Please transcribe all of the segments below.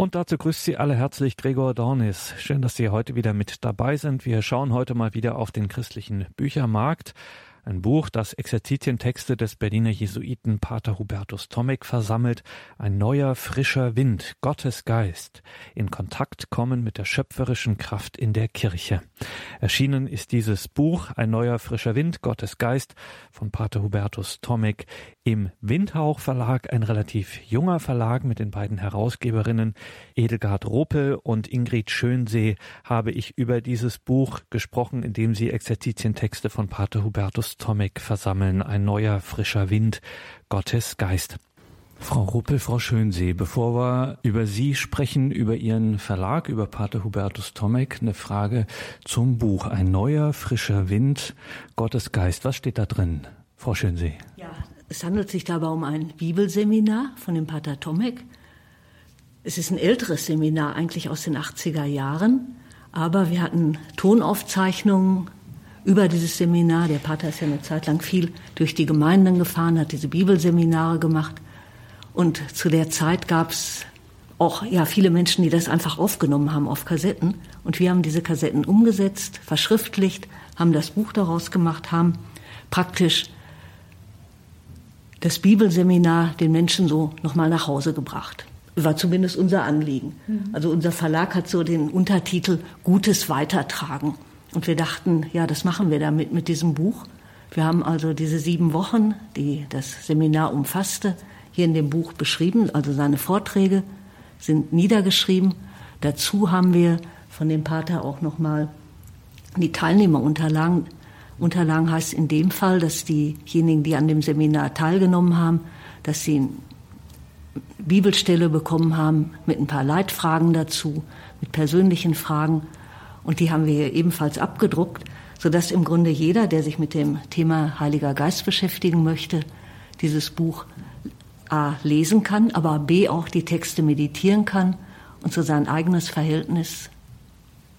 Und dazu grüßt Sie alle herzlich Gregor Dornis. Schön, dass Sie heute wieder mit dabei sind. Wir schauen heute mal wieder auf den christlichen Büchermarkt. Ein Buch, das Exerzitientexte des Berliner Jesuiten Pater Hubertus Tomek versammelt. Ein neuer, frischer Wind, Gottes Geist. In Kontakt kommen mit der schöpferischen Kraft in der Kirche. Erschienen ist dieses Buch, Ein neuer, frischer Wind, Gottes Geist, von Pater Hubertus Tomek im Windhauch Verlag, ein relativ junger Verlag mit den beiden Herausgeberinnen Edelgard Ropel und Ingrid Schönsee, habe ich über dieses Buch gesprochen, in dem sie Exerzitientexte von Pater Hubertus Tomek versammeln. Ein neuer, frischer Wind, Gottes Geist. Frau Ruppel, Frau Schönsee, bevor wir über Sie sprechen, über Ihren Verlag, über Pater Hubertus Tomek, eine Frage zum Buch. Ein neuer, frischer Wind, Gottes Geist. Was steht da drin, Frau Schönsee? Ja, es handelt sich dabei um ein Bibelseminar von dem Pater Tomek. Es ist ein älteres Seminar, eigentlich aus den 80er Jahren, aber wir hatten Tonaufzeichnungen über dieses Seminar. Der Pater ist ja eine Zeit lang viel durch die Gemeinden gefahren, hat diese Bibelseminare gemacht. Und zu der Zeit gab es auch ja, viele Menschen, die das einfach aufgenommen haben auf Kassetten. Und wir haben diese Kassetten umgesetzt, verschriftlicht, haben das Buch daraus gemacht, haben praktisch das Bibelseminar den Menschen so nochmal nach Hause gebracht. War zumindest unser Anliegen. Mhm. Also unser Verlag hat so den Untertitel Gutes Weitertragen. Und wir dachten, ja, das machen wir damit mit diesem Buch. Wir haben also diese sieben Wochen, die das Seminar umfasste, hier in dem Buch beschrieben. Also seine Vorträge sind niedergeschrieben. Dazu haben wir von dem Pater auch nochmal die Teilnehmerunterlagen. Unterlagen heißt in dem Fall, dass diejenigen, die an dem Seminar teilgenommen haben, dass sie eine Bibelstelle bekommen haben mit ein paar Leitfragen dazu, mit persönlichen Fragen und die haben wir ebenfalls abgedruckt, sodass im Grunde jeder, der sich mit dem Thema Heiliger Geist beschäftigen möchte, dieses Buch A lesen kann, aber B auch die Texte meditieren kann und so sein eigenes Verhältnis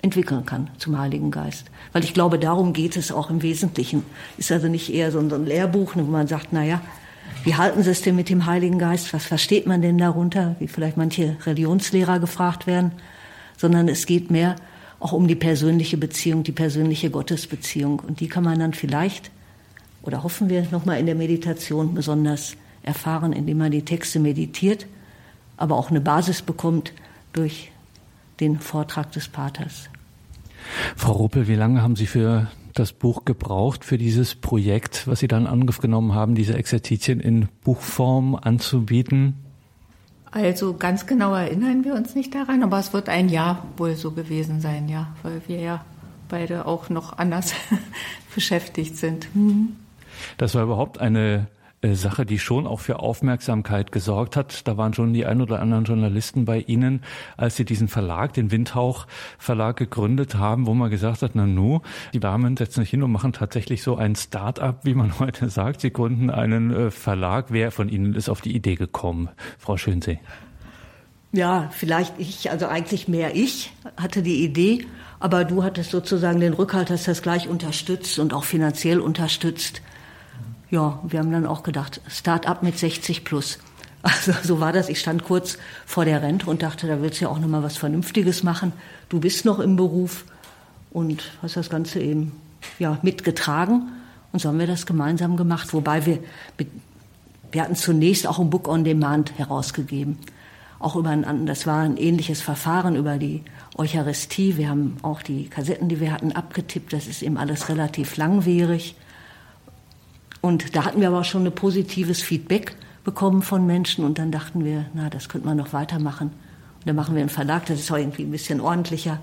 entwickeln kann zum Heiligen Geist. Weil ich glaube, darum geht es auch im Wesentlichen. Ist also nicht eher so ein Lehrbuch, wo man sagt, na ja, wie halten Sie es denn mit dem Heiligen Geist? Was versteht man denn darunter? Wie vielleicht manche Religionslehrer gefragt werden. Sondern es geht mehr auch um die persönliche Beziehung, die persönliche Gottesbeziehung. Und die kann man dann vielleicht oder hoffen wir nochmal in der Meditation besonders erfahren, indem man die Texte meditiert, aber auch eine Basis bekommt durch den Vortrag des Paters. Frau Ruppel, wie lange haben Sie für das Buch gebraucht, für dieses Projekt, was Sie dann angenommen haben, diese Exerzitien in Buchform anzubieten? Also ganz genau erinnern wir uns nicht daran, aber es wird ein Jahr wohl so gewesen sein, ja, weil wir ja beide auch noch anders beschäftigt sind. Mhm. Das war überhaupt eine Sache, die schon auch für Aufmerksamkeit gesorgt hat. Da waren schon die ein oder anderen Journalisten bei Ihnen, als Sie diesen Verlag, den Windhauch Verlag gegründet haben, wo man gesagt hat, na nu, die Damen setzen sich hin und machen tatsächlich so ein Start-up, wie man heute sagt. Sie gründen einen äh, Verlag. Wer von Ihnen ist auf die Idee gekommen? Frau Schönsee. Ja, vielleicht ich, also eigentlich mehr ich hatte die Idee, aber du hattest sozusagen den Rückhalt, hast das gleich unterstützt und auch finanziell unterstützt ja, wir haben dann auch gedacht, Start-up mit 60 plus. Also so war das. Ich stand kurz vor der Rente und dachte, da willst du ja auch noch mal was Vernünftiges machen. Du bist noch im Beruf und hast das Ganze eben ja mitgetragen. Und so haben wir das gemeinsam gemacht. Wobei wir wir hatten zunächst auch ein Book on Demand herausgegeben. Auch über ein, das war ein ähnliches Verfahren über die Eucharistie. Wir haben auch die Kassetten, die wir hatten, abgetippt. Das ist eben alles relativ langwierig. Und da hatten wir aber schon ein positives Feedback bekommen von Menschen und dann dachten wir, na, das könnte man noch weitermachen. Und dann machen wir einen Verlag, das ist auch irgendwie ein bisschen ordentlicher.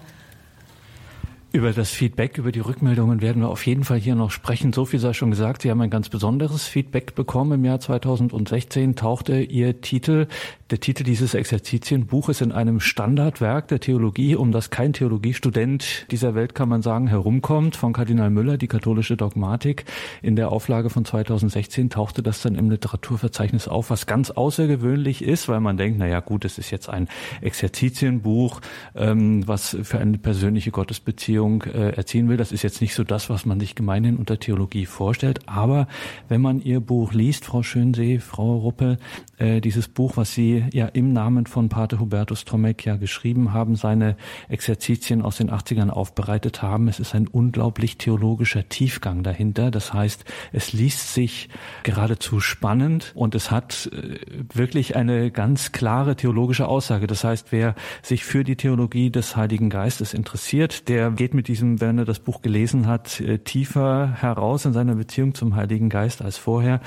Über das Feedback, über die Rückmeldungen werden wir auf jeden Fall hier noch sprechen. So viel sei schon gesagt. Sie haben ein ganz besonderes Feedback bekommen. Im Jahr 2016 tauchte Ihr Titel der Titel dieses Exerzitienbuches in einem Standardwerk der Theologie, um das kein Theologiestudent dieser Welt, kann man sagen, herumkommt, von Kardinal Müller, die katholische Dogmatik. In der Auflage von 2016 tauchte das dann im Literaturverzeichnis auf, was ganz außergewöhnlich ist, weil man denkt, na ja, gut, es ist jetzt ein Exerzitienbuch, ähm, was für eine persönliche Gottesbeziehung äh, erziehen will. Das ist jetzt nicht so das, was man sich gemeinhin unter Theologie vorstellt. Aber wenn man Ihr Buch liest, Frau Schönsee, Frau Ruppel, äh, dieses Buch, was Sie Ja im Namen von Pater Hubertus Tomek ja geschrieben haben, seine Exerzitien aus den 80ern aufbereitet haben. Es ist ein unglaublich theologischer Tiefgang dahinter. Das heißt, es liest sich geradezu spannend und es hat äh, wirklich eine ganz klare theologische Aussage. Das heißt, wer sich für die Theologie des Heiligen Geistes interessiert, der geht mit diesem, wenn er das Buch gelesen hat, äh, tiefer heraus in seiner Beziehung zum Heiligen Geist als vorher.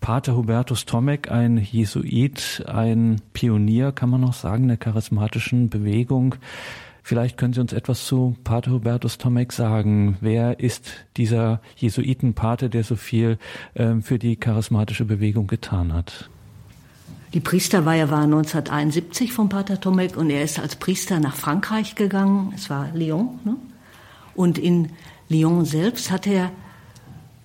Pater Hubertus Tomek, ein Jesuit, ein Pionier, kann man noch sagen, der charismatischen Bewegung. Vielleicht können Sie uns etwas zu Pater Hubertus Tomek sagen. Wer ist dieser Jesuitenpater, der so viel äh, für die charismatische Bewegung getan hat? Die Priesterweihe war 1971 von Pater Tomek und er ist als Priester nach Frankreich gegangen. Es war Lyon. Ne? Und in Lyon selbst hat er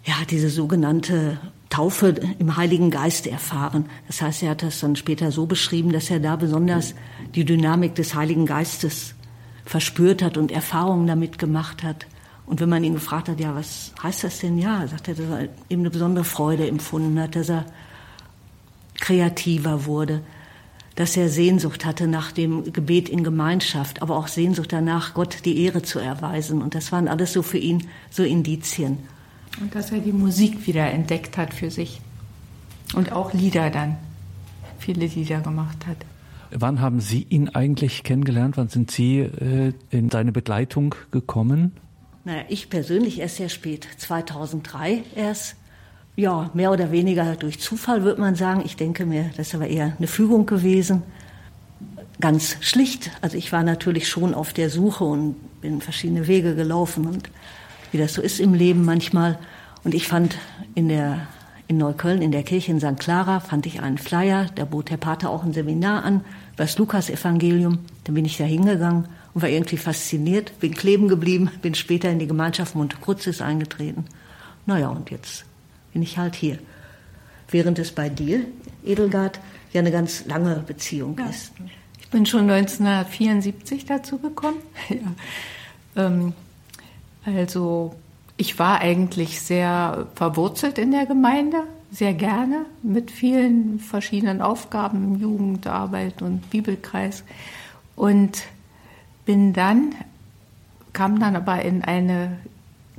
ja diese sogenannte Taufe im Heiligen Geist erfahren. Das heißt, er hat das dann später so beschrieben, dass er da besonders die Dynamik des Heiligen Geistes verspürt hat und Erfahrungen damit gemacht hat. Und wenn man ihn gefragt hat, ja, was heißt das denn? Ja, sagt er, dass er eben eine besondere Freude empfunden hat, dass er kreativer wurde, dass er Sehnsucht hatte nach dem Gebet in Gemeinschaft, aber auch Sehnsucht danach, Gott die Ehre zu erweisen. Und das waren alles so für ihn so Indizien. Und dass er die Musik wieder entdeckt hat für sich. Und auch Lieder dann. Viele Lieder gemacht hat. Wann haben Sie ihn eigentlich kennengelernt? Wann sind Sie äh, in seine Begleitung gekommen? Naja, ich persönlich erst sehr spät. 2003 erst. Ja, mehr oder weniger durch Zufall, würde man sagen. Ich denke mir, das ist aber eher eine Fügung gewesen. Ganz schlicht. Also ich war natürlich schon auf der Suche und bin verschiedene Wege gelaufen und wie das so ist im Leben manchmal. Und ich fand in der in Neukölln in der Kirche in St. Clara fand ich einen Flyer, da bot der Pater auch ein Seminar an, das Lukas-Evangelium. Dann bin ich da hingegangen und war irgendwie fasziniert, bin kleben geblieben, bin später in die Gemeinschaft Monte Crucis eingetreten. Naja, und jetzt bin ich halt hier. Während es bei dir, Edelgard, ja eine ganz lange Beziehung ja. ist. Ich bin schon 1974 dazu gekommen. ja. ähm, also ich war eigentlich sehr verwurzelt in der Gemeinde, sehr gerne, mit vielen verschiedenen Aufgaben, Jugendarbeit und Bibelkreis. Und bin dann, kam dann aber in eine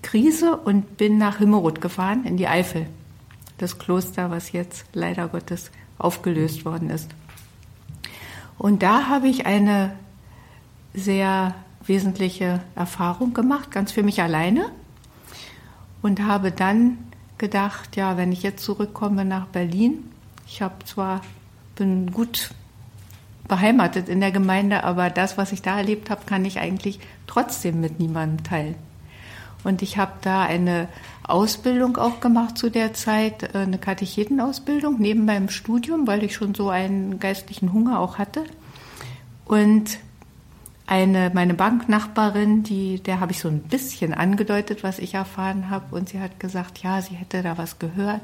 Krise und bin nach Himmerod gefahren, in die Eifel. Das Kloster, was jetzt leider Gottes aufgelöst worden ist. Und da habe ich eine sehr wesentliche Erfahrung gemacht, ganz für mich alleine. Und habe dann gedacht, ja, wenn ich jetzt zurückkomme nach Berlin, ich habe zwar, bin gut beheimatet in der Gemeinde, aber das, was ich da erlebt habe, kann ich eigentlich trotzdem mit niemandem teilen. Und ich habe da eine Ausbildung auch gemacht zu der Zeit, äh, eine Katechetenausbildung neben meinem Studium, weil ich schon so einen geistlichen Hunger auch hatte. Und eine, meine Banknachbarin, die, der habe ich so ein bisschen angedeutet, was ich erfahren habe. Und sie hat gesagt, ja, sie hätte da was gehört.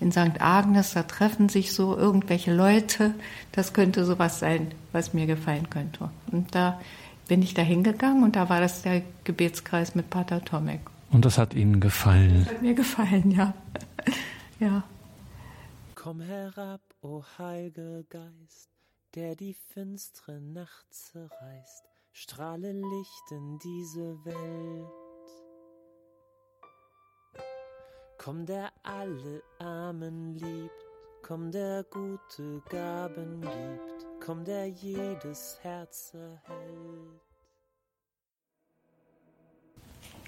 In St. Agnes, da treffen sich so irgendwelche Leute. Das könnte sowas sein, was mir gefallen könnte. Und da bin ich da hingegangen und da war das der Gebetskreis mit Pater Tomek. Und das hat Ihnen gefallen? Das hat mir gefallen, ja. ja. Komm herab, o oh Heilige Geist, der die finstere Nacht zerreißt, strahle Licht in diese Welt. Komm, der alle Armen liebt, komm, der gute Gaben gibt, komm, der jedes Herz erhält.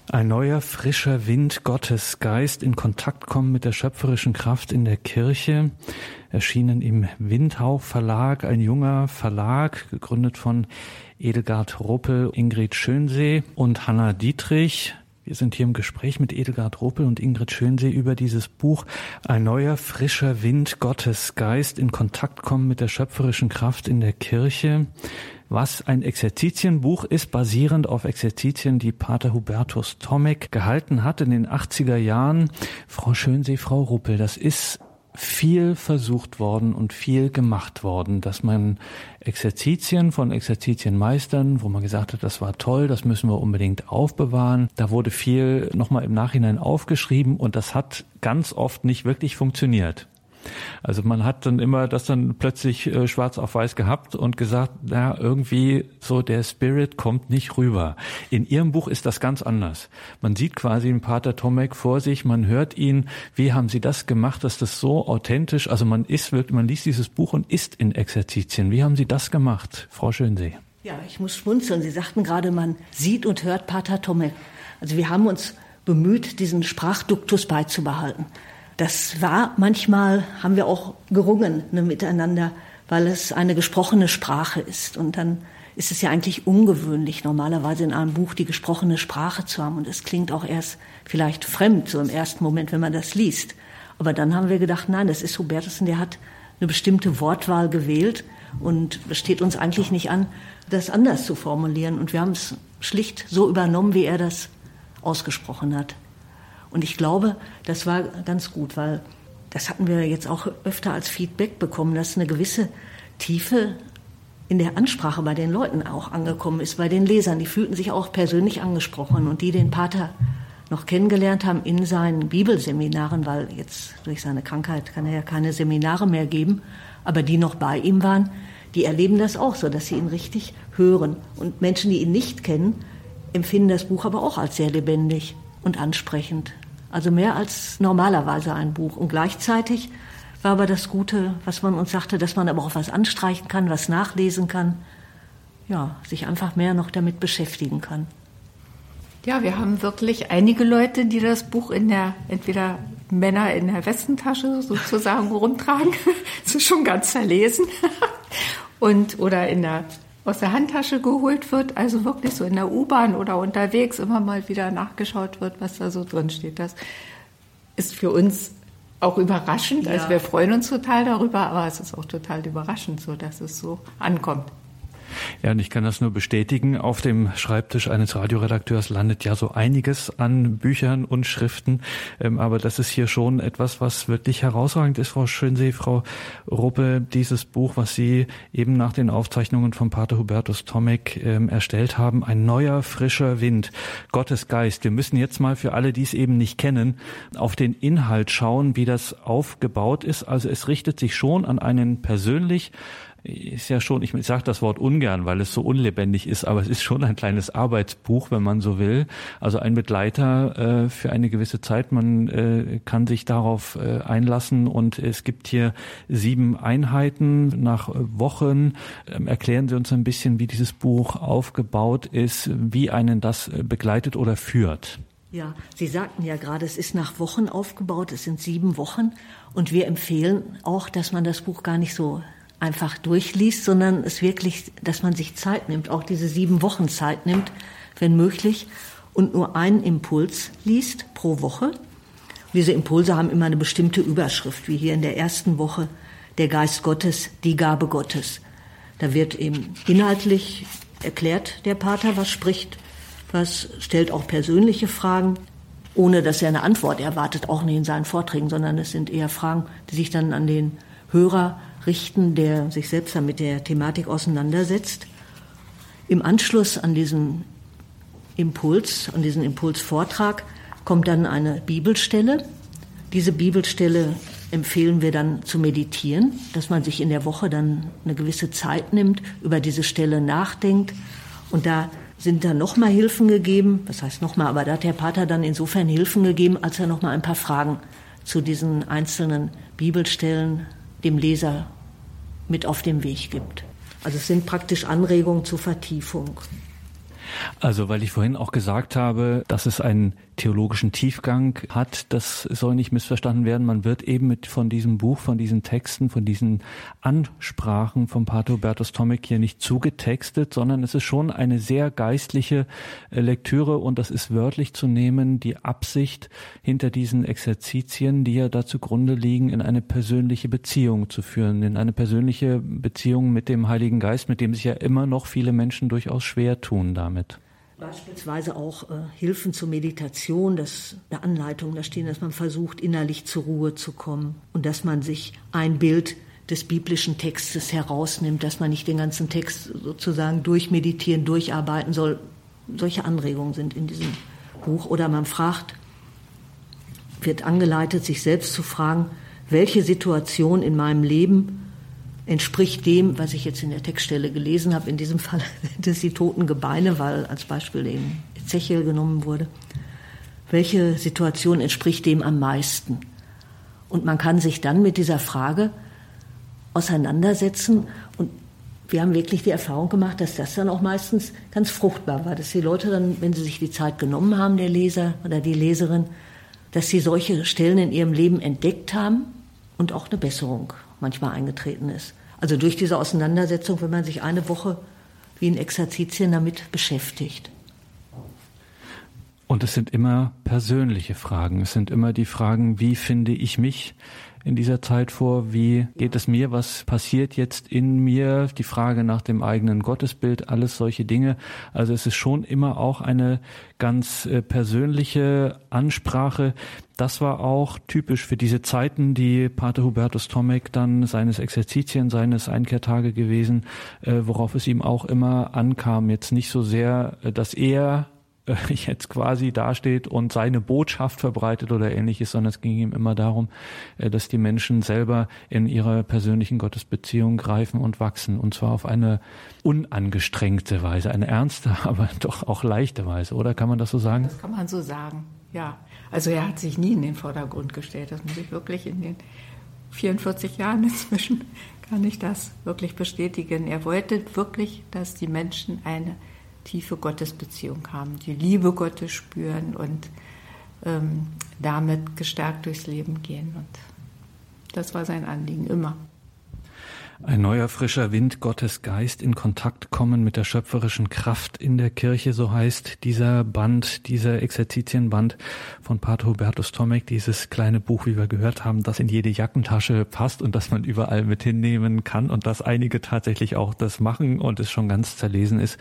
Ein neuer, frischer Wind Gottes Geist in Kontakt kommen mit der schöpferischen Kraft in der Kirche, erschienen im Windhauch Verlag, ein junger Verlag, gegründet von Edelgard Ruppel, Ingrid Schönsee und Hanna Dietrich. Wir sind hier im Gespräch mit Edelgard Ruppel und Ingrid Schönsee über dieses Buch Ein neuer, frischer Wind Gottes Geist in Kontakt kommen mit der schöpferischen Kraft in der Kirche was ein Exerzitienbuch ist, basierend auf Exerzitien, die Pater Hubertus Tomek gehalten hat in den 80er Jahren. Frau Schönsee, Frau Ruppel, das ist viel versucht worden und viel gemacht worden, dass man Exerzitien von Exerzitienmeistern, wo man gesagt hat, das war toll, das müssen wir unbedingt aufbewahren. Da wurde viel nochmal im Nachhinein aufgeschrieben und das hat ganz oft nicht wirklich funktioniert. Also man hat dann immer das dann plötzlich äh, schwarz auf weiß gehabt und gesagt, na, irgendwie so der Spirit kommt nicht rüber. In Ihrem Buch ist das ganz anders. Man sieht quasi den Pater Tomek vor sich, man hört ihn. Wie haben Sie das gemacht, dass das so authentisch, also man ist wirklich, man liest dieses Buch und ist in Exerzitien. Wie haben Sie das gemacht, Frau Schönsee? Ja, ich muss schmunzeln. Sie sagten gerade, man sieht und hört Pater Tomek. Also wir haben uns bemüht, diesen Sprachduktus beizubehalten. Das war manchmal, haben wir auch gerungen ne, miteinander, weil es eine gesprochene Sprache ist. Und dann ist es ja eigentlich ungewöhnlich, normalerweise in einem Buch die gesprochene Sprache zu haben. Und es klingt auch erst vielleicht fremd, so im ersten Moment, wenn man das liest. Aber dann haben wir gedacht, nein, das ist Hubertusen, der hat eine bestimmte Wortwahl gewählt. Und es steht uns eigentlich nicht an, das anders zu formulieren. Und wir haben es schlicht so übernommen, wie er das ausgesprochen hat. Und ich glaube, das war ganz gut, weil das hatten wir jetzt auch öfter als Feedback bekommen, dass eine gewisse Tiefe in der Ansprache bei den Leuten auch angekommen ist, bei den Lesern. Die fühlten sich auch persönlich angesprochen und die den Pater noch kennengelernt haben in seinen Bibelseminaren, weil jetzt durch seine Krankheit kann er ja keine Seminare mehr geben, aber die noch bei ihm waren, die erleben das auch so, dass sie ihn richtig hören. Und Menschen, die ihn nicht kennen, empfinden das Buch aber auch als sehr lebendig und ansprechend. Also mehr als normalerweise ein Buch. Und gleichzeitig war aber das Gute, was man uns sagte, dass man aber auch was anstreichen kann, was nachlesen kann. Ja, sich einfach mehr noch damit beschäftigen kann. Ja, wir haben wirklich einige Leute, die das Buch in der, entweder Männer in der Westentasche sozusagen rumtragen. das ist schon ganz verlesen. Und, oder in der aus der Handtasche geholt wird, also wirklich so in der U-Bahn oder unterwegs immer mal wieder nachgeschaut wird, was da so drin steht. Das ist für uns auch überraschend. Also ja. Also wir freuen uns total darüber, aber es ist auch total überraschend, so dass es so ankommt. Ja, und ich kann das nur bestätigen. Auf dem Schreibtisch eines Radioredakteurs landet ja so einiges an Büchern und Schriften. Ähm, aber das ist hier schon etwas, was wirklich herausragend ist, Frau Schönsee, Frau Ruppe, dieses Buch, was Sie eben nach den Aufzeichnungen von Pater Hubertus Tomek ähm, erstellt haben. Ein neuer, frischer Wind. Gottes Geist. Wir müssen jetzt mal für alle, die es eben nicht kennen, auf den Inhalt schauen, wie das aufgebaut ist. Also es richtet sich schon an einen persönlich ist ja schon, ich sage das Wort ungern, weil es so unlebendig ist, aber es ist schon ein kleines Arbeitsbuch, wenn man so will. Also ein Begleiter äh, für eine gewisse Zeit. Man äh, kann sich darauf äh, einlassen und es gibt hier sieben Einheiten nach Wochen. Ähm, erklären Sie uns ein bisschen, wie dieses Buch aufgebaut ist, wie einen das äh, begleitet oder führt. Ja, Sie sagten ja gerade, es ist nach Wochen aufgebaut, es sind sieben Wochen und wir empfehlen auch, dass man das Buch gar nicht so einfach durchliest, sondern es wirklich, dass man sich Zeit nimmt, auch diese sieben Wochen Zeit nimmt, wenn möglich, und nur einen Impuls liest pro Woche. Diese Impulse haben immer eine bestimmte Überschrift, wie hier in der ersten Woche der Geist Gottes, die Gabe Gottes. Da wird eben inhaltlich erklärt der Pater, was spricht, was stellt auch persönliche Fragen, ohne dass er eine Antwort erwartet, auch nicht in seinen Vorträgen, sondern es sind eher Fragen, die sich dann an den Hörer richten, der sich selbst mit der Thematik auseinandersetzt. Im Anschluss an diesen Impuls, an diesen Impulsvortrag kommt dann eine Bibelstelle. Diese Bibelstelle empfehlen wir dann zu meditieren, dass man sich in der Woche dann eine gewisse Zeit nimmt, über diese Stelle nachdenkt. Und da sind dann nochmal Hilfen gegeben. Was heißt nochmal? Aber da hat der Pater dann insofern Hilfen gegeben, als er nochmal ein paar Fragen zu diesen einzelnen Bibelstellen dem Leser mit auf den Weg gibt. Also es sind praktisch Anregungen zur Vertiefung. Also, weil ich vorhin auch gesagt habe, dass es einen theologischen Tiefgang hat, das soll nicht missverstanden werden. Man wird eben mit von diesem Buch, von diesen Texten, von diesen Ansprachen von Pater Hubertus Tomek hier nicht zugetextet, sondern es ist schon eine sehr geistliche äh, Lektüre und das ist wörtlich zu nehmen, die Absicht hinter diesen Exerzitien, die ja da zugrunde liegen, in eine persönliche Beziehung zu führen, in eine persönliche Beziehung mit dem Heiligen Geist, mit dem sich ja immer noch viele Menschen durchaus schwer tun damit. Beispielsweise auch äh, Hilfen zur Meditation, das eine Anleitung da stehen, dass man versucht, innerlich zur Ruhe zu kommen und dass man sich ein Bild des biblischen Textes herausnimmt, dass man nicht den ganzen Text sozusagen durchmeditieren, durcharbeiten soll. Solche Anregungen sind in diesem Buch. Oder man fragt, wird angeleitet, sich selbst zu fragen, welche Situation in meinem Leben entspricht dem, was ich jetzt in der Textstelle gelesen habe. In diesem Fall sind es die toten Gebeine, weil als Beispiel eben Ezechiel genommen wurde. Welche Situation entspricht dem am meisten? Und man kann sich dann mit dieser Frage auseinandersetzen. Und wir haben wirklich die Erfahrung gemacht, dass das dann auch meistens ganz fruchtbar war, dass die Leute dann, wenn sie sich die Zeit genommen haben, der Leser oder die Leserin, dass sie solche Stellen in ihrem Leben entdeckt haben und auch eine Besserung manchmal eingetreten ist. Also durch diese Auseinandersetzung, wenn man sich eine Woche wie in Exerzitien damit beschäftigt. Und es sind immer persönliche Fragen. Es sind immer die Fragen, wie finde ich mich in dieser Zeit vor? Wie geht es mir? Was passiert jetzt in mir? Die Frage nach dem eigenen Gottesbild, alles solche Dinge. Also es ist schon immer auch eine ganz äh, persönliche Ansprache. Das war auch typisch für diese Zeiten, die Pater Hubertus Tomek dann seines Exerzitien, seines Einkehrtage gewesen, äh, worauf es ihm auch immer ankam. Jetzt nicht so sehr, äh, dass er äh, jetzt quasi dasteht und seine Botschaft verbreitet oder ähnliches, sondern es ging ihm immer darum, äh, dass die Menschen selber in ihrer persönlichen Gottesbeziehung greifen und wachsen. Und zwar auf eine unangestrengte Weise, eine ernste, aber doch auch leichte Weise, oder kann man das so sagen? Das kann man so sagen, ja. Also er hat sich nie in den Vordergrund gestellt. Das muss ich wirklich in den 44 Jahren inzwischen kann ich das wirklich bestätigen. Er wollte wirklich, dass die Menschen eine tiefe Gottesbeziehung haben, die Liebe Gottes spüren und ähm, damit gestärkt durchs Leben gehen. Und das war sein Anliegen immer. Ein neuer frischer Wind, Gottes Geist in Kontakt kommen mit der schöpferischen Kraft in der Kirche, so heißt dieser Band, dieser Exerzitienband von Pater Hubertus Tomek, dieses kleine Buch, wie wir gehört haben, das in jede Jackentasche passt und das man überall mit hinnehmen kann und dass einige tatsächlich auch das machen und es schon ganz zerlesen ist.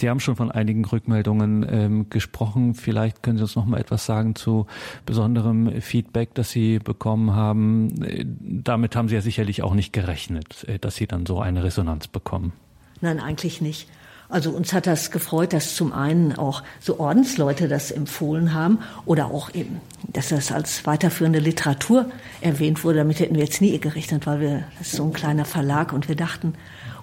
Sie haben schon von einigen Rückmeldungen ähm, gesprochen. Vielleicht können Sie uns noch mal etwas sagen zu besonderem Feedback, das Sie bekommen haben. Äh, damit haben Sie ja sicherlich auch nicht gerechnet äh, dass Sie dann so eine Resonanz bekommen? Nein, eigentlich nicht. Also uns hat das gefreut, dass zum einen auch so Ordensleute das empfohlen haben oder auch eben, dass das als weiterführende Literatur erwähnt wurde. Damit hätten wir jetzt nie gerechnet, weil wir, das ist so ein kleiner Verlag und wir dachten,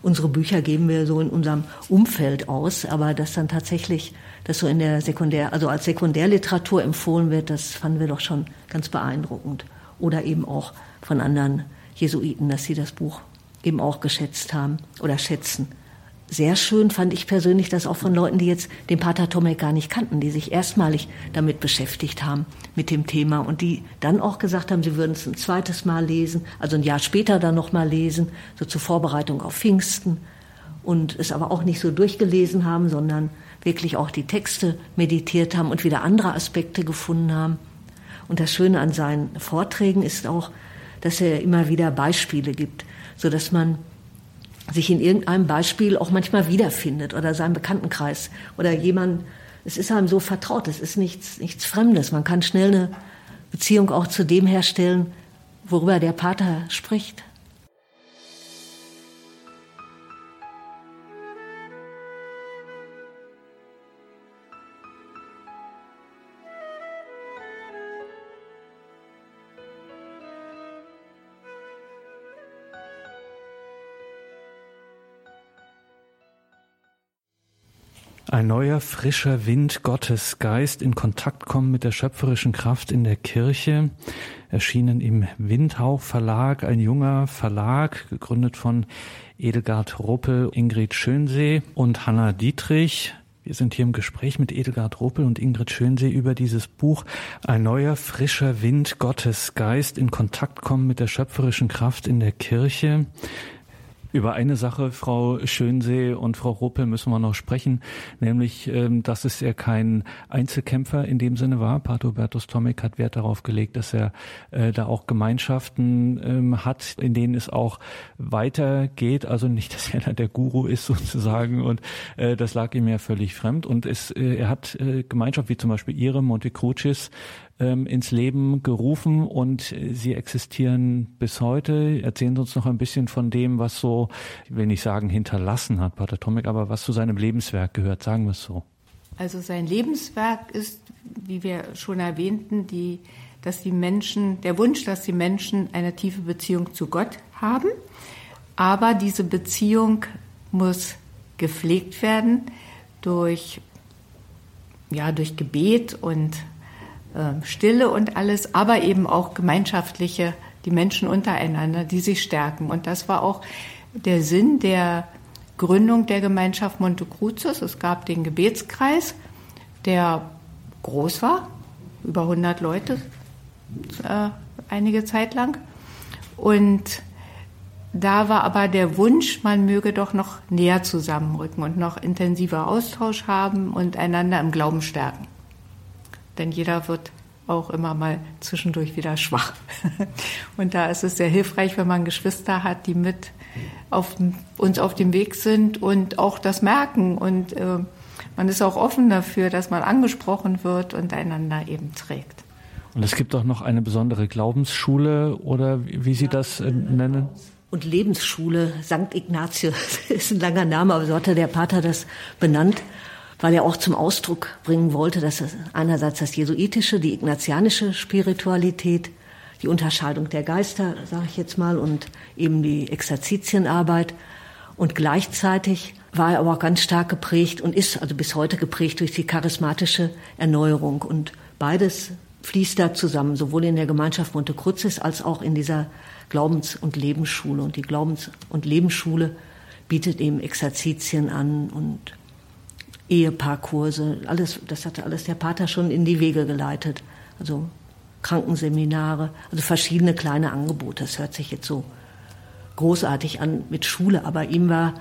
unsere Bücher geben wir so in unserem Umfeld aus, aber dass dann tatsächlich das so in der Sekundär, also als Sekundärliteratur empfohlen wird, das fanden wir doch schon ganz beeindruckend. Oder eben auch von anderen Jesuiten, dass sie das Buch eben auch geschätzt haben oder schätzen. Sehr schön fand ich persönlich das auch von Leuten, die jetzt den Pater Tomek gar nicht kannten, die sich erstmalig damit beschäftigt haben, mit dem Thema und die dann auch gesagt haben, sie würden es ein zweites Mal lesen, also ein Jahr später dann nochmal lesen, so zur Vorbereitung auf Pfingsten und es aber auch nicht so durchgelesen haben, sondern wirklich auch die Texte meditiert haben und wieder andere Aspekte gefunden haben. Und das Schöne an seinen Vorträgen ist auch, dass er immer wieder Beispiele gibt so dass man sich in irgendeinem Beispiel auch manchmal wiederfindet oder seinem Bekanntenkreis oder jemand, es ist einem so vertraut, es ist nichts, nichts Fremdes. Man kann schnell eine Beziehung auch zu dem herstellen, worüber der Pater spricht. Ein neuer, frischer Wind Gottes Geist in Kontakt kommen mit der schöpferischen Kraft in der Kirche. Erschienen im Windhauch Verlag, ein junger Verlag, gegründet von Edelgard Ruppel, Ingrid Schönsee und Hanna Dietrich. Wir sind hier im Gespräch mit Edelgard Ruppel und Ingrid Schönsee über dieses Buch Ein neuer, frischer Wind Gottes Geist in Kontakt kommen mit der schöpferischen Kraft in der Kirche. Über eine Sache, Frau Schönsee und Frau Ruppe, müssen wir noch sprechen, nämlich, ähm, dass es ja kein Einzelkämpfer in dem Sinne war. Pater Hubertus Tomek hat Wert darauf gelegt, dass er äh, da auch Gemeinschaften ähm, hat, in denen es auch weitergeht. Also nicht, dass er der Guru ist sozusagen und äh, das lag ihm ja völlig fremd. Und es, äh, er hat Gemeinschaft wie zum Beispiel ihre Monte Crucis ähm, ins Leben gerufen und sie existieren bis heute. Erzählen Sie uns noch ein bisschen von dem, was so, ich will nicht sagen hinterlassen hat, Pater Tomek, aber was zu seinem Lebenswerk gehört, sagen wir es so. Also sein Lebenswerk ist, wie wir schon erwähnten, die, dass die Menschen, der Wunsch, dass die Menschen eine tiefe Beziehung zu Gott haben. Aber diese Beziehung muss gepflegt werden durch, ja, durch Gebet und äh, Stille und alles, aber eben auch gemeinschaftliche, die Menschen untereinander, die sich stärken. Und das war auch der Sinn der Gründung der Gemeinschaft Monte Crucis. Es gab den Gebetskreis, der groß war, über 100 Leute äh, einige Zeit lang. Und da war aber der Wunsch, man möge doch noch näher zusammenrücken und noch intensiver Austausch haben und einander im Glauben stärken. Denn jeder wird auch immer mal zwischendurch wieder schwach. Und da ist es sehr hilfreich, wenn man Geschwister hat, die mit auf, uns auf dem Weg sind und auch das merken. Und äh, man ist auch offen dafür, dass man angesprochen wird und einander eben trägt. Und es gibt auch noch eine besondere Glaubensschule oder wie Sie das äh, nennen? Und Lebensschule St. Ignatius ist ein langer Name, aber so hatte der Pater das benannt, weil er auch zum Ausdruck bringen wollte, dass einerseits das jesuitische, die ignatianische Spiritualität, die Unterscheidung der Geister, sage ich jetzt mal, und eben die Exerzitienarbeit. Und gleichzeitig war er aber auch ganz stark geprägt und ist also bis heute geprägt durch die charismatische Erneuerung. Und beides fließt da zusammen, sowohl in der Gemeinschaft Monte Crucis als auch in dieser Glaubens- und Lebensschule. Und die Glaubens- und Lebensschule bietet eben Exerzitien an und Ehepaarkurse, alles, das hatte alles der Pater schon in die Wege geleitet. Also Krankenseminare, also verschiedene kleine Angebote. Das hört sich jetzt so großartig an mit Schule, aber ihm war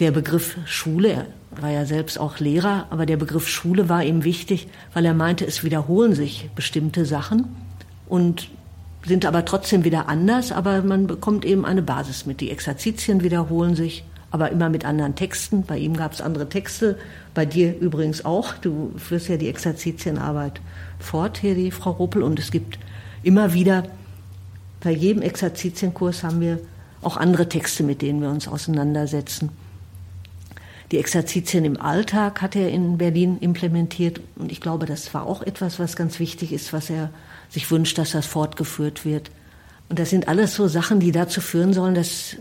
der Begriff Schule, er war ja selbst auch Lehrer, aber der Begriff Schule war ihm wichtig, weil er meinte, es wiederholen sich bestimmte Sachen und sind aber trotzdem wieder anders, aber man bekommt eben eine Basis mit. Die Exerzitien wiederholen sich, aber immer mit anderen Texten. Bei ihm gab es andere Texte, bei dir übrigens auch. Du führst ja die Exerzitienarbeit fort, hier die Frau Ruppel, und es gibt immer wieder, bei jedem Exerzitienkurs haben wir auch andere Texte, mit denen wir uns auseinandersetzen. Die Exerzitien im Alltag hat er in Berlin implementiert und ich glaube, das war auch etwas, was ganz wichtig ist, was er sich wünscht, dass das fortgeführt wird. Und das sind alles so Sachen, die dazu führen sollen, dass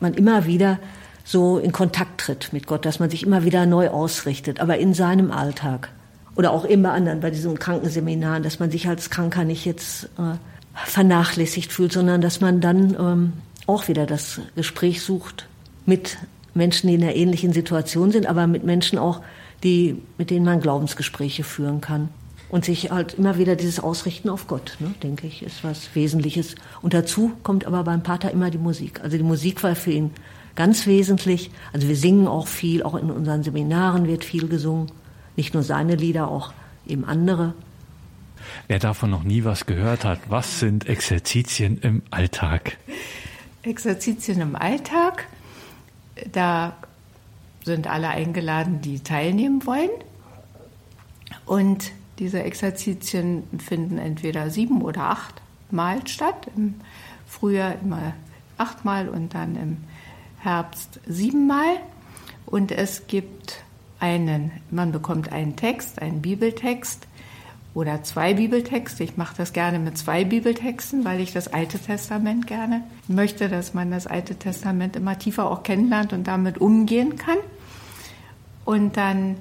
man immer wieder so in Kontakt tritt mit Gott, dass man sich immer wieder neu ausrichtet, aber in seinem Alltag. Oder auch immer anderen, bei diesen Krankenseminaren, dass man sich als Kranker nicht jetzt äh, vernachlässigt fühlt, sondern dass man dann ähm, auch wieder das Gespräch sucht mit Menschen, die in einer ähnlichen Situation sind, aber mit Menschen auch, die, mit denen man Glaubensgespräche führen kann. Und sich halt immer wieder dieses Ausrichten auf Gott, ne, denke ich, ist was Wesentliches. Und dazu kommt aber beim Pater immer die Musik. Also die Musik war für ihn ganz wesentlich. Also wir singen auch viel, auch in unseren Seminaren wird viel gesungen. Nicht nur seine Lieder, auch eben andere. Wer davon noch nie was gehört hat, was sind Exerzitien im Alltag? Exerzitien im Alltag da sind alle eingeladen, die teilnehmen wollen. Und diese Exerzitien finden entweder sieben oder acht Mal statt. Im Frühjahr immer achtmal und dann im Herbst siebenmal. Und es gibt einen, man bekommt einen Text, einen Bibeltext, oder zwei Bibeltexte. Ich mache das gerne mit zwei Bibeltexten, weil ich das Alte Testament gerne möchte, dass man das Alte Testament immer tiefer auch kennenlernt und damit umgehen kann. Und dann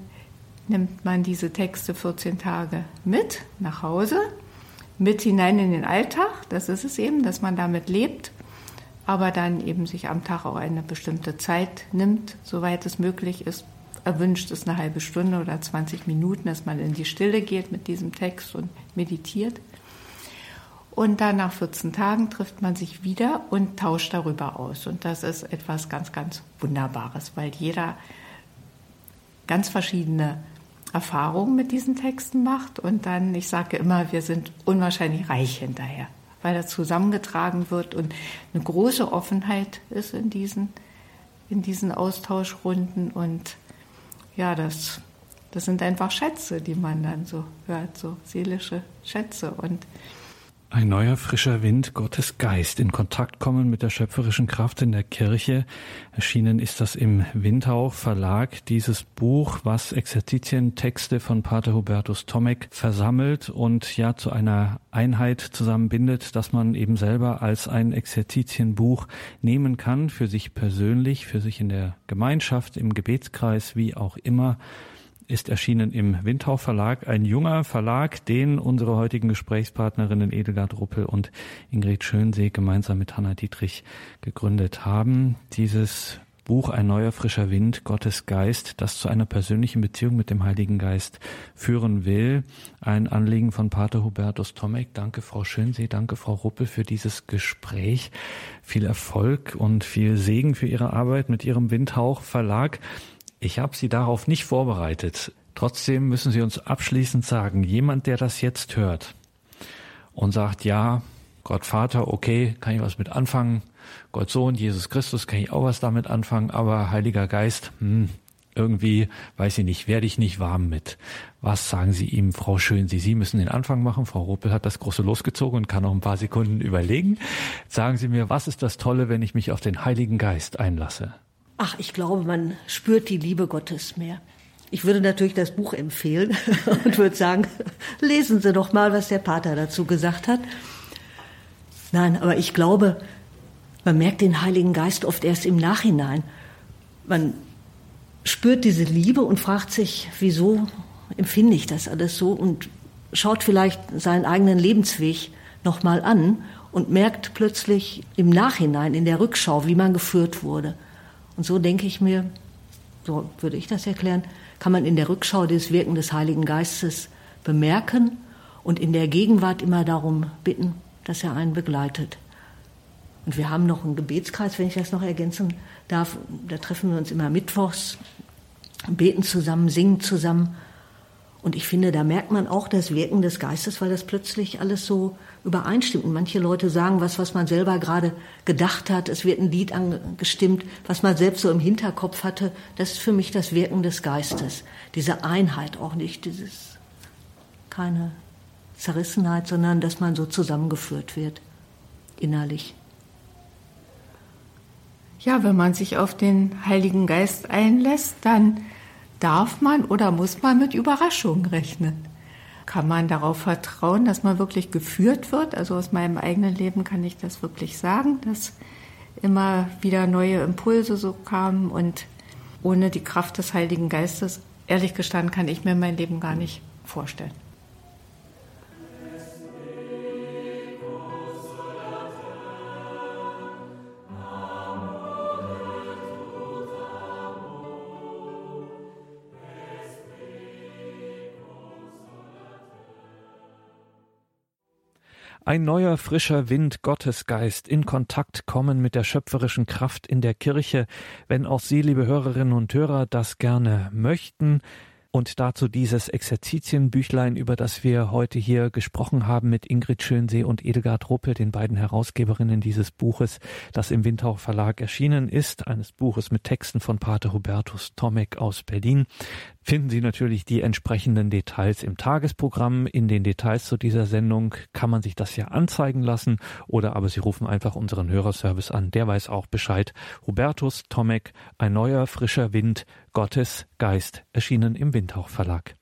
nimmt man diese Texte 14 Tage mit nach Hause, mit hinein in den Alltag. Das ist es eben, dass man damit lebt, aber dann eben sich am Tag auch eine bestimmte Zeit nimmt, soweit es möglich ist, erwünscht ist eine halbe Stunde oder 20 Minuten, dass man in die Stille geht mit diesem Text und meditiert. Und dann nach 14 Tagen trifft man sich wieder und tauscht darüber aus. Und das ist etwas ganz, ganz Wunderbares, weil jeder ganz verschiedene Erfahrungen mit diesen Texten macht. Und dann, ich sage immer, wir sind unwahrscheinlich reich hinterher, weil das zusammengetragen wird und eine große Offenheit ist in diesen, in diesen Austauschrunden. Und ja, das, das sind einfach Schätze, die man dann so hört, so seelische Schätze. Und Ein neuer frischer Wind, Gottes Geist, in Kontakt kommen mit der schöpferischen Kraft in der Kirche. Erschienen ist das im Windhauch Verlag, dieses Buch, was Exerzitientexte von Pater Hubertus Tomek versammelt und ja zu einer Einheit zusammenbindet, dass man eben selber als ein Exerzitienbuch nehmen kann, für sich persönlich, für sich in der Gemeinschaft, im Gebetskreis, wie auch immer ist erschienen im Windhauch Verlag, ein junger Verlag, den unsere heutigen Gesprächspartnerinnen Edelgard Ruppel und Ingrid Schönsee gemeinsam mit Hanna Dietrich gegründet haben. Dieses Buch Ein neuer frischer Wind, Gottes Geist, das zu einer persönlichen Beziehung mit dem Heiligen Geist führen will. Ein Anliegen von Pater Hubertus Tomek. Danke, Frau Schönsee, danke, Frau Ruppel, für dieses Gespräch. Viel Erfolg und viel Segen für Ihre Arbeit mit Ihrem Windhauch Verlag. Ich habe Sie darauf nicht vorbereitet. Trotzdem müssen Sie uns abschließend sagen, jemand, der das jetzt hört und sagt, ja, Gott Vater, okay, kann ich was mit anfangen. Gott Sohn, Jesus Christus, kann ich auch was damit anfangen. Aber Heiliger Geist, hm, irgendwie, weiß ich nicht, werde ich nicht warm mit. Was sagen Sie ihm, Frau Schön? Sie, Sie müssen den Anfang machen. Frau Ruppel hat das große losgezogen und kann noch ein paar Sekunden überlegen. Sagen Sie mir, was ist das Tolle, wenn ich mich auf den Heiligen Geist einlasse? Ach, ich glaube, man spürt die Liebe Gottes mehr. Ich würde natürlich das Buch empfehlen und würde sagen, lesen Sie doch mal, was der Pater dazu gesagt hat. Nein, aber ich glaube, man merkt den Heiligen Geist oft erst im Nachhinein. Man spürt diese Liebe und fragt sich, wieso empfinde ich das alles so und schaut vielleicht seinen eigenen Lebensweg nochmal an und merkt plötzlich im Nachhinein, in der Rückschau, wie man geführt wurde. Und so denke ich mir, so würde ich das erklären, kann man in der Rückschau das Wirken des Heiligen Geistes bemerken und in der Gegenwart immer darum bitten, dass er einen begleitet. Und wir haben noch einen Gebetskreis, wenn ich das noch ergänzen darf. Da treffen wir uns immer mittwochs, beten zusammen, singen zusammen. Und ich finde, da merkt man auch das Wirken des Geistes, weil das plötzlich alles so übereinstimmt. Und manche Leute sagen was, was man selber gerade gedacht hat. Es wird ein Lied angestimmt, was man selbst so im Hinterkopf hatte. Das ist für mich das Wirken des Geistes. Diese Einheit auch nicht, dieses, keine Zerrissenheit, sondern dass man so zusammengeführt wird, innerlich. Ja, wenn man sich auf den Heiligen Geist einlässt, dann darf man oder muss man mit Überraschungen rechnen. Kann man darauf vertrauen, dass man wirklich geführt wird? Also aus meinem eigenen Leben kann ich das wirklich sagen, dass immer wieder neue Impulse so kamen und ohne die Kraft des Heiligen Geistes, ehrlich gestanden, kann ich mir mein Leben gar nicht vorstellen. Ein neuer frischer Wind, Gottesgeist, in Kontakt kommen mit der schöpferischen Kraft in der Kirche. Wenn auch Sie, liebe Hörerinnen und Hörer, das gerne möchten, und dazu dieses Exerzitienbüchlein, über das wir heute hier gesprochen haben mit Ingrid Schönsee und Edelgard Ruppe, den beiden Herausgeberinnen dieses Buches, das im Windhauch Verlag erschienen ist, eines Buches mit Texten von Pater Hubertus Tomek aus Berlin finden Sie natürlich die entsprechenden Details im Tagesprogramm. In den Details zu dieser Sendung kann man sich das ja anzeigen lassen oder aber Sie rufen einfach unseren Hörerservice an. Der weiß auch Bescheid. Hubertus Tomek, ein neuer frischer Wind, Gottes Geist, erschienen im Windhauch Verlag.